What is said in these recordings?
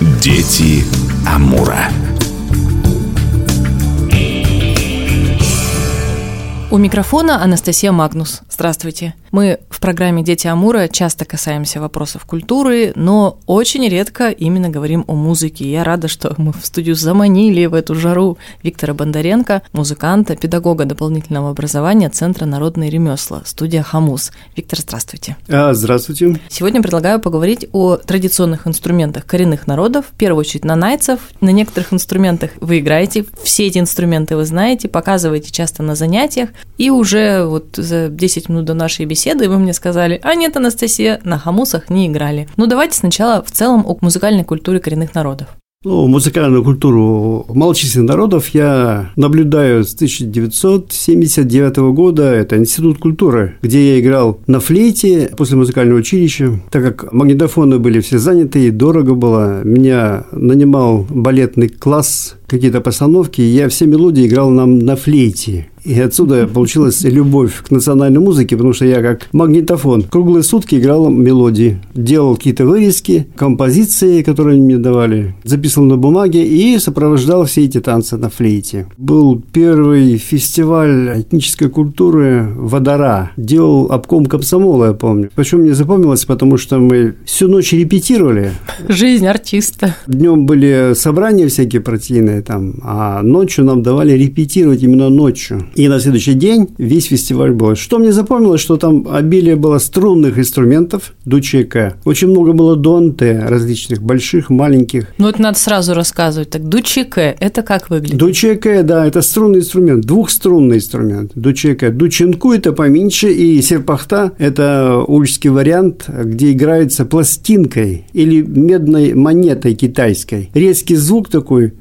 Дети Амура. У микрофона Анастасия Магнус. Здравствуйте. Мы в программе «Дети Амура» часто касаемся вопросов культуры, но очень редко именно говорим о музыке. Я рада, что мы в студию заманили в эту жару Виктора Бондаренко, музыканта, педагога дополнительного образования Центра народные ремесла, студия «Хамус». Виктор, здравствуйте. А, здравствуйте. Сегодня предлагаю поговорить о традиционных инструментах коренных народов, в первую очередь на найцев. На некоторых инструментах вы играете, все эти инструменты вы знаете, показываете часто на занятиях, и уже вот за 10 минут до нашей беседы вы мне сказали, а нет, Анастасия, на хамусах не играли. Ну, давайте сначала в целом о музыкальной культуре коренных народов. Ну, музыкальную культуру малочисленных народов я наблюдаю с 1979 года. Это Институт культуры, где я играл на флейте после музыкального училища. Так как магнитофоны были все заняты и дорого было, меня нанимал балетный класс какие-то постановки, я все мелодии играл нам на флейте. И отсюда получилась любовь к национальной музыке, потому что я как магнитофон круглые сутки играл мелодии, делал какие-то вырезки, композиции, которые мне давали, записывал на бумаге и сопровождал все эти танцы на флейте. Был первый фестиваль этнической культуры «Водора». Делал обком комсомола, я помню. Почему мне запомнилось? Потому что мы всю ночь репетировали. Жизнь артиста. Днем были собрания всякие партийные там, а ночью нам давали репетировать именно ночью. И на следующий день весь фестиваль был. Что мне запомнилось, что там обилие было струнных инструментов, дучека. Очень много было донте различных, больших, маленьких. Ну, это надо сразу рассказывать. Так, дучеке, это как выглядит? Дучеке, да, это струнный инструмент, двухструнный инструмент. Дучеке. Дученку – это поменьше, и серпахта – это ульский вариант, где играется пластинкой или медной монетой китайской. Резкий звук такой,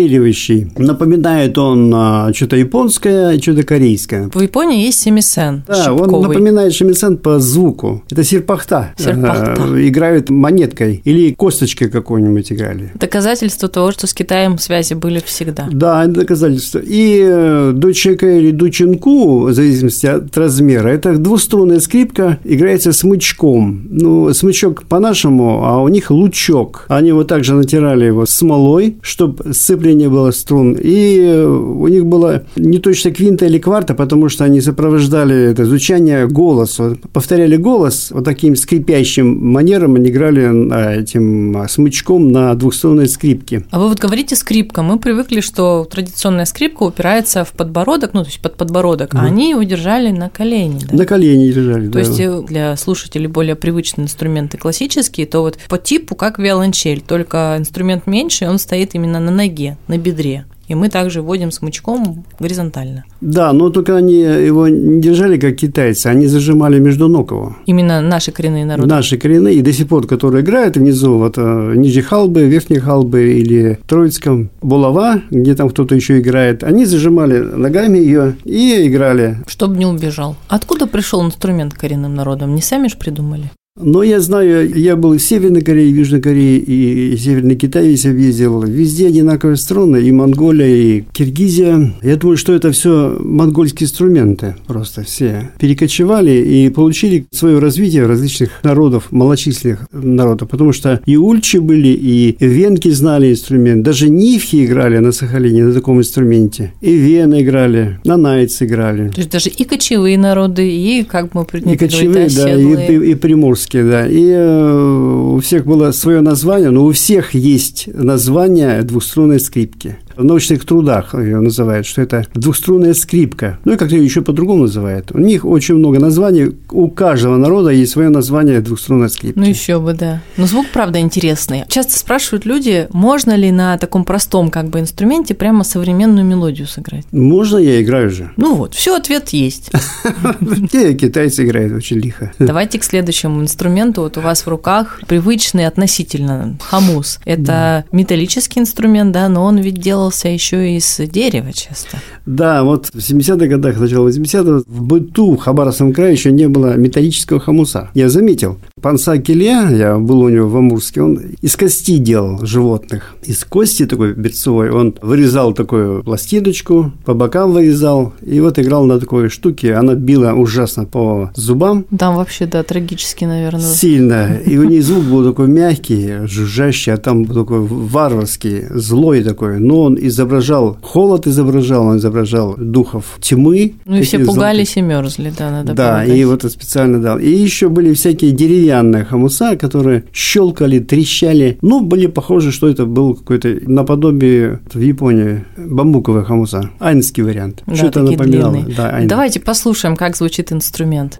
выстреливающий. Напоминает он а, что-то японское, что-то корейское. В Японии есть семисен. Да, шипковый. он напоминает шемисен по звуку. Это серпахта. Серпахта. Э, Играют монеткой или косточкой какой-нибудь играли. Доказательство того, что с Китаем связи были всегда. Да, это доказательство. И э, дучека или дученку, в зависимости от размера, это двуструнная скрипка, играется смычком. Ну, смычок по-нашему, а у них лучок. Они вот также натирали его смолой, чтобы сцепление было струн. И э, у них было не точно квинта или кварта, потому что они сопровождали это звучание голосу. Повторяли голос вот таким скрипящим манером, они играли этим а, смычком на двухструнной скрипке. А вы вот говорите скрипка. Мы привыкли, что традиционная скрипка упирается в подбородок, ну, то есть под подбородок, а они его держали на колени. Да? На колени держали, То да. есть э, для слушателей более привычные инструменты классические, то вот по типу как виолончель, только инструмент меньше, он стоит именно на ноге, на бедре. И мы также вводим смычком горизонтально. Да, но только они его не держали, как китайцы, они зажимали между ног его. Именно наши коренные народы. Наши коренные, и до сих пор, которые играют внизу, вот э, Нижней Халбы, Верхней Халбы или Троицком, Булава, где там кто-то еще играет, они зажимали ногами ее и играли. Чтобы не убежал. Откуда пришел инструмент коренным народам? Не сами же придумали? Но я знаю, я был в Северной Корее, в Южной Корее и Северный Китай, если ездил. Везде одинаковые струны, и Монголия, и Киргизия. Я думаю, что это все монгольские инструменты просто все. Перекочевали и получили свое развитие различных народов, малочисленных народов. Потому что и ульчи были, и венки знали инструмент. Даже нивхи играли на Сахалине на таком инструменте. И вены играли, на найц играли. То есть даже и кочевые народы, и, как мы И кочевые, да, оседлые. и, и приморские, да. И э, у всех было свое название, но у всех есть название двухструнной скрипки. В научных трудах ее называют, что это двухструнная скрипка. Ну и как-то ее еще по-другому называют. У них очень много названий. У каждого народа есть свое название двухструнной скрипки. Ну еще бы, да. Но звук, правда, интересный. Часто спрашивают люди, можно ли на таком простом как бы инструменте прямо современную мелодию сыграть. Можно я играю же? Ну вот, все, ответ есть. Те китайцы играют очень лихо. Давайте к следующему инструменту. Вот у вас в руках привычный относительно хамус. Это металлический инструмент, да, но он ведь делался делался еще из дерева часто. Да, вот в 70-х годах, начало 80-х, в быту в Хабаровском крае еще не было металлического хомуса. Я заметил, Панса Килия, я был у него в Амурске, он из кости делал животных. Из кости такой берцовой он вырезал такую пластиночку, по бокам вырезал, и вот играл на такой штуке. Она била ужасно по зубам. Там вообще, да, трагически, наверное. Сильно. И у нее звук был такой мягкий, жужжащий, а там такой варварский, злой такой. Но он изображал, холод изображал, он изображал духов тьмы. Ну и все пугались и мерзли, да, надо Да, полагать. и вот специально дал. И еще были всякие деревянные хомуса, которые щелкали, трещали. Ну, были похожи, что это был какой-то наподобие в Японии бамбуковый хомуса. Айнский вариант. Да, Что-то напоминало. Да, Давайте послушаем, как звучит инструмент.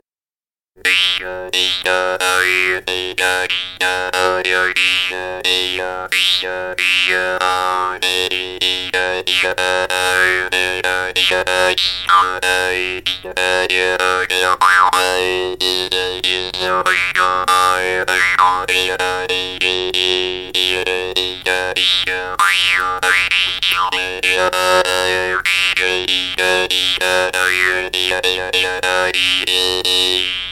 Yeah.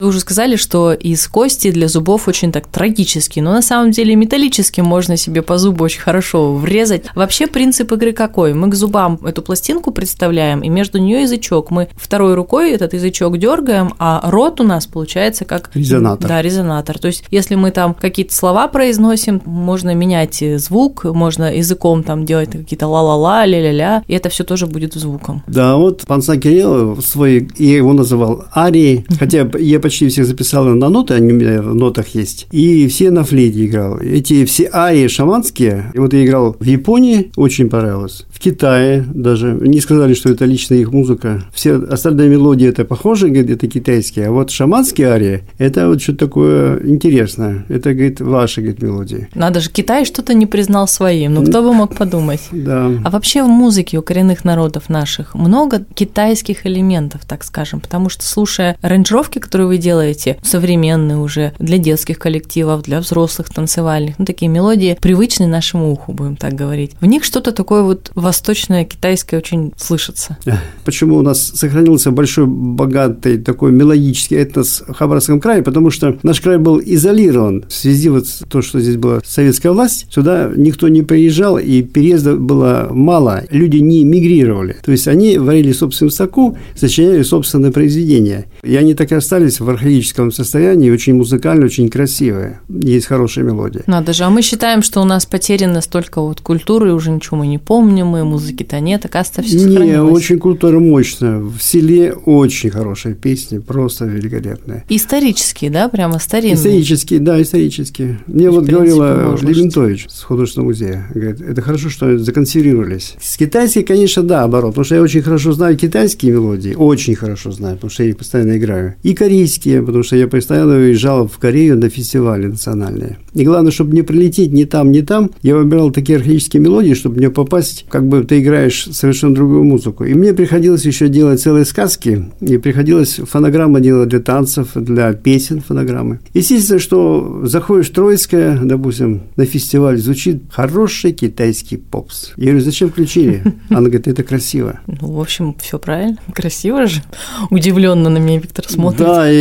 Вы уже сказали, что из кости для зубов очень так трагический, но на самом деле металлическим можно себе по зубу очень хорошо врезать. Вообще принцип игры какой? Мы к зубам эту пластинку представляем, и между нее язычок. Мы второй рукой этот язычок дергаем, а рот у нас получается как... Резонатор. Да, резонатор. То есть, если мы там какие-то слова произносим, можно менять звук, можно языком там делать какие-то ла-ла-ла, ля-ля-ля, и это все тоже будет звуком. Да, вот Панса Кирилл свой, я его называл Арией, хотя я почти всех записал на ноты, они у меня в нотах есть, и все на флейте играл. Эти все арии шаманские, и вот я играл в Японии, очень понравилось. В Китае даже, не сказали, что это лично их музыка. Все остальные мелодии это похожи, говорит, это китайские, а вот шаманские арии, это вот что-то такое интересное. Это, говорит, ваши, говорит, мелодии. Надо же, Китай что-то не признал своим, ну кто бы мог подумать. Да. А вообще в музыке у коренных народов наших много китайских элементов, так скажем, потому что слушая аранжировки, которые вы делаете, современные уже, для детских коллективов, для взрослых танцевальных, ну, такие мелодии, привычные нашему уху, будем так говорить. В них что-то такое вот восточное, китайское очень слышится. Почему у нас сохранился большой, богатый такой мелодический этнос в Хабаровском крае? Потому что наш край был изолирован в связи вот с то, что здесь была советская власть, сюда никто не приезжал, и переезда было мало, люди не мигрировали. То есть они варили собственную соку, сочиняли собственное произведение. И они так и остались в архаическом состоянии, очень музыкально, очень красивые. Есть хорошая мелодия. Надо же, а мы считаем, что у нас потеряно столько вот культуры, уже ничего мы не помним, мы музыки-то нет, оказывается, все Не, очень культура мощная. В селе очень хорошие песни, просто великолепные. Исторические, да, прямо старинные? Исторические, да, исторические. Мне вот принципе, говорила Левентович с художественного музея, говорит, это хорошо, что законсервировались. С китайских, конечно, да, оборот, потому что я очень хорошо знаю китайские мелодии, очень хорошо знаю, потому что я их постоянно играю. И корейские, потому что я постоянно уезжал в Корею на фестивали национальные. И главное, чтобы не прилететь ни там, ни там, я выбирал такие архаические мелодии, чтобы не попасть, как бы ты играешь совершенно другую музыку. И мне приходилось еще делать целые сказки, и приходилось фонограммы делать для танцев, для песен фонограммы. Естественно, что заходишь в Троицкое, допустим, на фестиваль, звучит хороший китайский попс. Я говорю, зачем включили? Она говорит, это красиво. Ну, в общем, все правильно, красиво же. Удивленно на меня Виктор смотрит. Да, и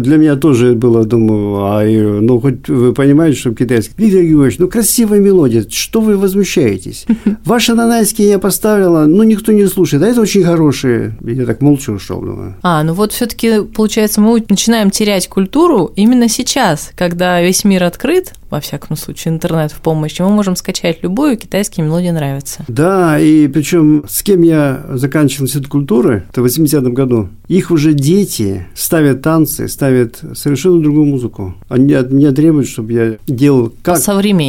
для меня тоже было, думаю, а, ну, хоть вы понимаете, что китайский. Виктор Георгиевич, ну, красивая мелодия, что вы возмущаетесь? Ваши нанайские я поставила, ну, никто не слушает, а это очень хорошие. Я так молча ушел, думаю. А, ну вот все таки получается, мы начинаем терять культуру именно сейчас, когда весь мир открыт, во всяком случае, интернет в помощь, мы можем скачать любую, китайские мелодии нравятся. Да, и причем с кем я заканчивал институт культуры, это в 80-м году, их уже дети ставят танцы, ставят совершенно другую музыку. Они от меня требуют, чтобы я делал как,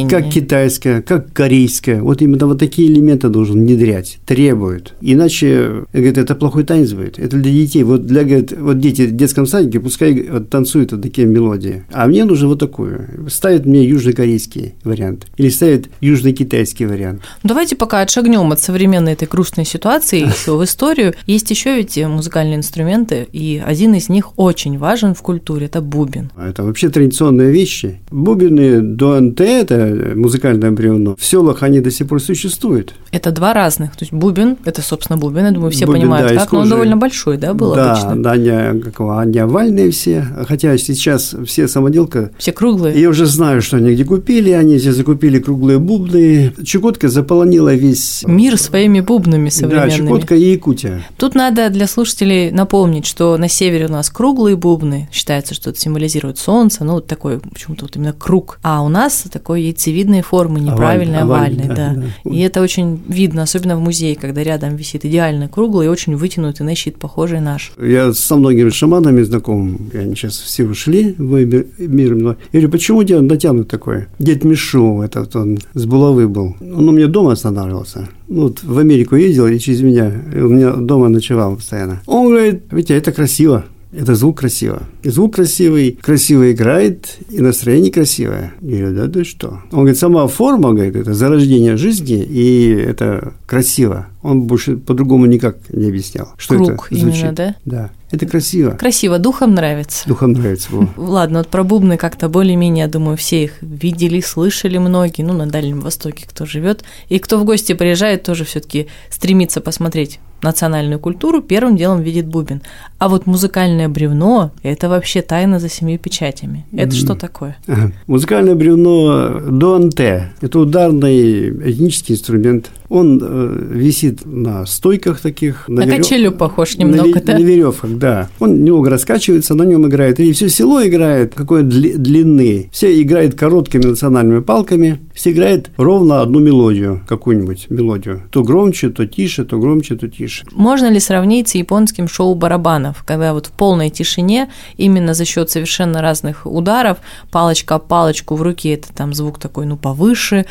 как китайская, как корейская. Вот именно вот такие элементы должен внедрять, требуют. Иначе, говорит, это плохой танец будет. Это для детей. Вот для, говорит, вот дети в детском садике пускай вот, танцуют вот такие мелодии. А мне нужно вот такую. Ставят мне южнокорейский вариант или ставят южно-китайский вариант. Ну, давайте пока отшагнем от современной этой грустной ситуации в историю. Есть еще ведь музыкальные инструменты, и один из них очень важен в культуре – это бубен. Это вообще традиционные вещи. Бубины до НТ – это музыкальное бревно. В селах они до сих пор существуют. Это два разных. То есть бубен – это, собственно, бубен. Я думаю, все бубен, понимают, да, как, но он довольно большой, да, был да, обычно? Да, они, какого, они овальные все. Хотя сейчас все самоделка… Все круглые. Я уже знаю, что они где купили. Они здесь закупили круглые бубны. Чукотка заполонила весь… Мир своими бубнами современными. Да, Чукотка и Якутия. Тут надо для слушателей напомнить, что на севере у нас круглые бубны. Считается, что это символизирует солнце. Ну, вот такой, почему-то вот именно круг. А у нас такой яйцевидной формы, неправильной, овальной. овальной да, да. да. И это очень видно, особенно в музее, когда рядом висит идеально круглый и очень вытянутый на щит, похожий наш. Я со многими шаманами знаком, они сейчас все ушли в мир. Я говорю, почему дед натянут такой? Дед Мишу, этот он с булавы был. Он у меня дома останавливался. Ну, вот в Америку ездил и через меня, у меня дома ночевал постоянно. Он говорит, Витя, это красиво. Это звук красиво. И звук красивый, красиво играет, и настроение красивое. Я говорю, да ты что? Он говорит, сама форма, говорит, это зарождение жизни, и это красиво. Он больше по-другому никак не объяснял, что Круг это звучит. именно, да? Да. Это красиво. Красиво, духом нравится. Духом нравится. Ладно, вот про бубны как-то более-менее, думаю, все их видели, слышали многие, ну, на Дальнем Востоке кто живет. И кто в гости приезжает, тоже все-таки стремится посмотреть национальную культуру, первым делом видит бубен. А вот музыкальное бревно – это вообще тайна за семью печатями. Это что такое? Ага. Музыкальное бревно ДОНТ – это ударный этнический инструмент. Он э, висит на стойках таких. На, на верев... качелю похож немного, на, да? На веревках, да. Он немного раскачивается, на нем играет. И все село играет какой дли- длины. Все играют короткими национальными палками. Все играют ровно одну мелодию, какую-нибудь мелодию. То громче, то тише, то громче, то тише. Можно ли сравнить с японским шоу барабанов, когда вот в полной тишине, именно за счет совершенно разных ударов, палочка палочку в руке, это там звук такой, ну, повыше,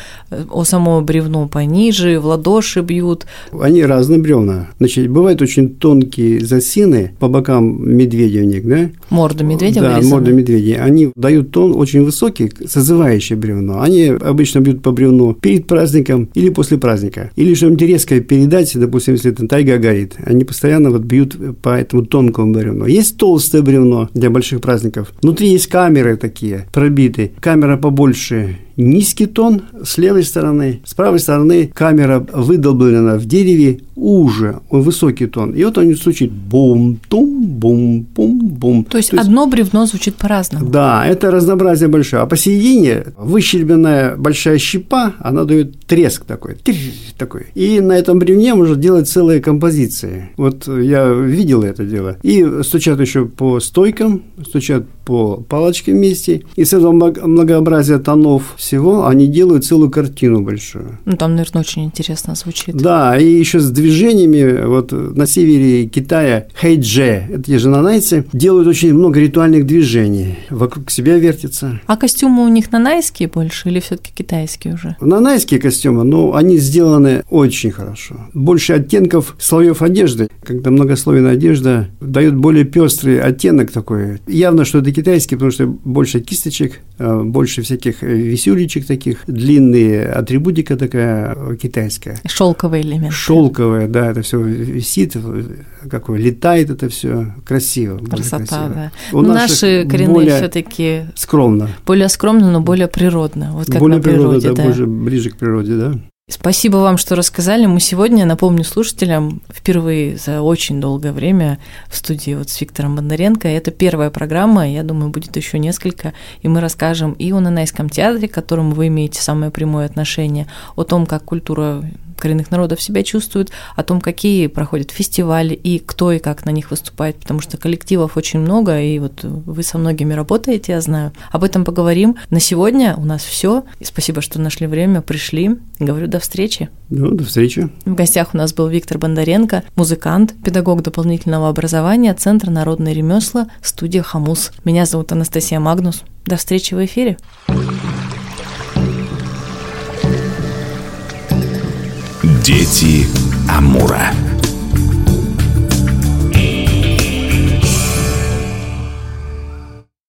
о само бревно пониже, в ладоши бьют. Они разные бревна. Значит, бывают очень тонкие засины по бокам медведевник, да? Морда медведя Да, вырезана. морда медведя. Они дают тон очень высокий, созывающее бревно. Они обычно бьют по бревну перед праздником или после праздника. Или что-нибудь резкое передать, допустим, если это тайга горит. Они постоянно вот бьют по этому тонкому бревну. Есть толстое бревно для больших праздников. Внутри есть камеры такие, пробиты. Камера побольше, низкий тон с левой стороны, с правой стороны камера выдолблена в дереве уже, он высокий тон. И вот он звучит бум-тум, бум-пум-бум. То есть, То есть одно бревно звучит по-разному. Да, это разнообразие большое. А посередине выщербленная большая щепа, она дает треск такой, такой. И на этом бревне можно делать целые композиции. Вот я видел это дело. И стучат еще по стойкам, стучат по палочке вместе. И с этого многообразия тонов всего они делают целую картину большую. Ну, там, наверное, очень интересно звучит. Да, и еще с движениями. Вот на севере Китая хайдже, это те же нанайцы, делают очень много ритуальных движений. Вокруг себя вертятся. А костюмы у них нанайские больше или все-таки китайские уже? Нанайские костюмы, но они сделаны очень хорошо. Больше оттенков слоев одежды. Когда многослойная одежда дает более пестрый оттенок такой. Явно, что это китайский, потому что больше кисточек, э, больше всяких висюлечек таких, длинные атрибутика такая китайская. Шелковые элементы. Шелковая, да, это все висит, какое летает это все красиво. Красота, красиво. да. У ну, наши коренные все-таки скромно. Более скромно, но более природно. Вот как более на природе, да, да. Больше, ближе к природе, да. Спасибо вам, что рассказали. Мы сегодня, напомню слушателям, впервые за очень долгое время в студии вот с Виктором Бондаренко. Это первая программа, я думаю, будет еще несколько, и мы расскажем и о Нанайском театре, к которому вы имеете самое прямое отношение, о том, как культура коренных народов себя чувствуют, о том, какие проходят фестивали и кто и как на них выступает, потому что коллективов очень много, и вот вы со многими работаете, я знаю. Об этом поговорим. На сегодня у нас все. Спасибо, что нашли время, пришли. Говорю, до встречи. Ну, до встречи. В гостях у нас был Виктор Бондаренко, музыкант, педагог дополнительного образования, Центр народные ремесла, студия «Хамус». Меня зовут Анастасия Магнус. До встречи в эфире. Дети Амура.